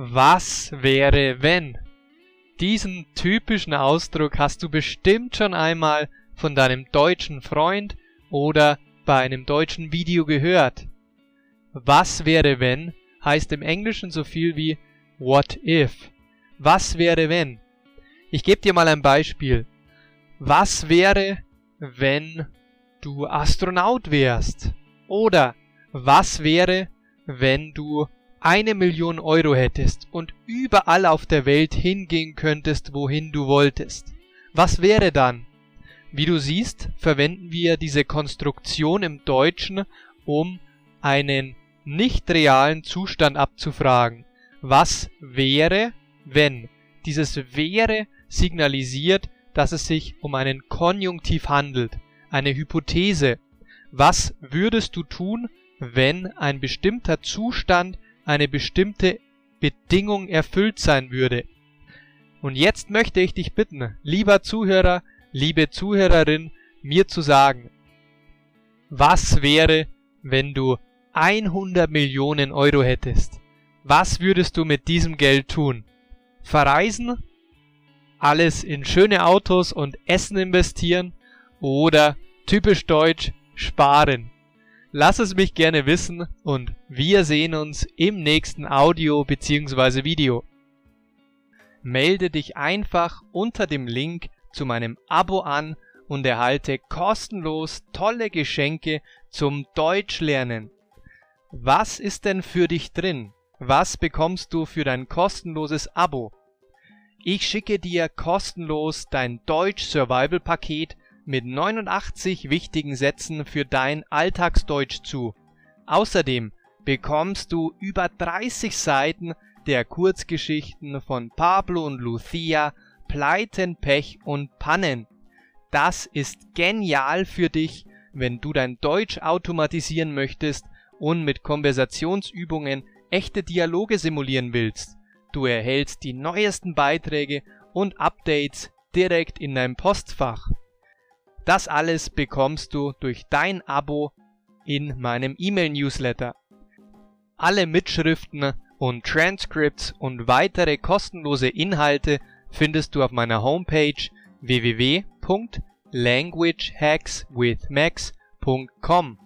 Was wäre wenn? Diesen typischen Ausdruck hast du bestimmt schon einmal von deinem deutschen Freund oder bei einem deutschen Video gehört. Was wäre wenn heißt im Englischen so viel wie What if? Was wäre wenn? Ich gebe dir mal ein Beispiel. Was wäre, wenn du Astronaut wärst? Oder was wäre, wenn du eine Million Euro hättest und überall auf der Welt hingehen könntest, wohin du wolltest. Was wäre dann? Wie du siehst, verwenden wir diese Konstruktion im Deutschen, um einen nicht realen Zustand abzufragen. Was wäre, wenn? Dieses wäre signalisiert, dass es sich um einen Konjunktiv handelt, eine Hypothese. Was würdest du tun, wenn ein bestimmter Zustand eine bestimmte Bedingung erfüllt sein würde. Und jetzt möchte ich dich bitten, lieber Zuhörer, liebe Zuhörerin, mir zu sagen, was wäre, wenn du 100 Millionen Euro hättest? Was würdest du mit diesem Geld tun? Verreisen? Alles in schöne Autos und Essen investieren? Oder typisch deutsch sparen? Lass es mich gerne wissen und wir sehen uns im nächsten Audio bzw. Video. Melde dich einfach unter dem Link zu meinem Abo an und erhalte kostenlos tolle Geschenke zum Deutschlernen. Was ist denn für dich drin? Was bekommst du für dein kostenloses Abo? Ich schicke dir kostenlos dein Deutsch Survival Paket mit 89 wichtigen Sätzen für dein Alltagsdeutsch zu. Außerdem bekommst du über 30 Seiten der Kurzgeschichten von Pablo und Lucia, Pleiten, Pech und Pannen. Das ist genial für dich, wenn du dein Deutsch automatisieren möchtest und mit Konversationsübungen echte Dialoge simulieren willst. Du erhältst die neuesten Beiträge und Updates direkt in dein Postfach. Das alles bekommst du durch dein Abo in meinem E-Mail-Newsletter. Alle Mitschriften und Transcripts und weitere kostenlose Inhalte findest du auf meiner Homepage www.languagehackswithmax.com.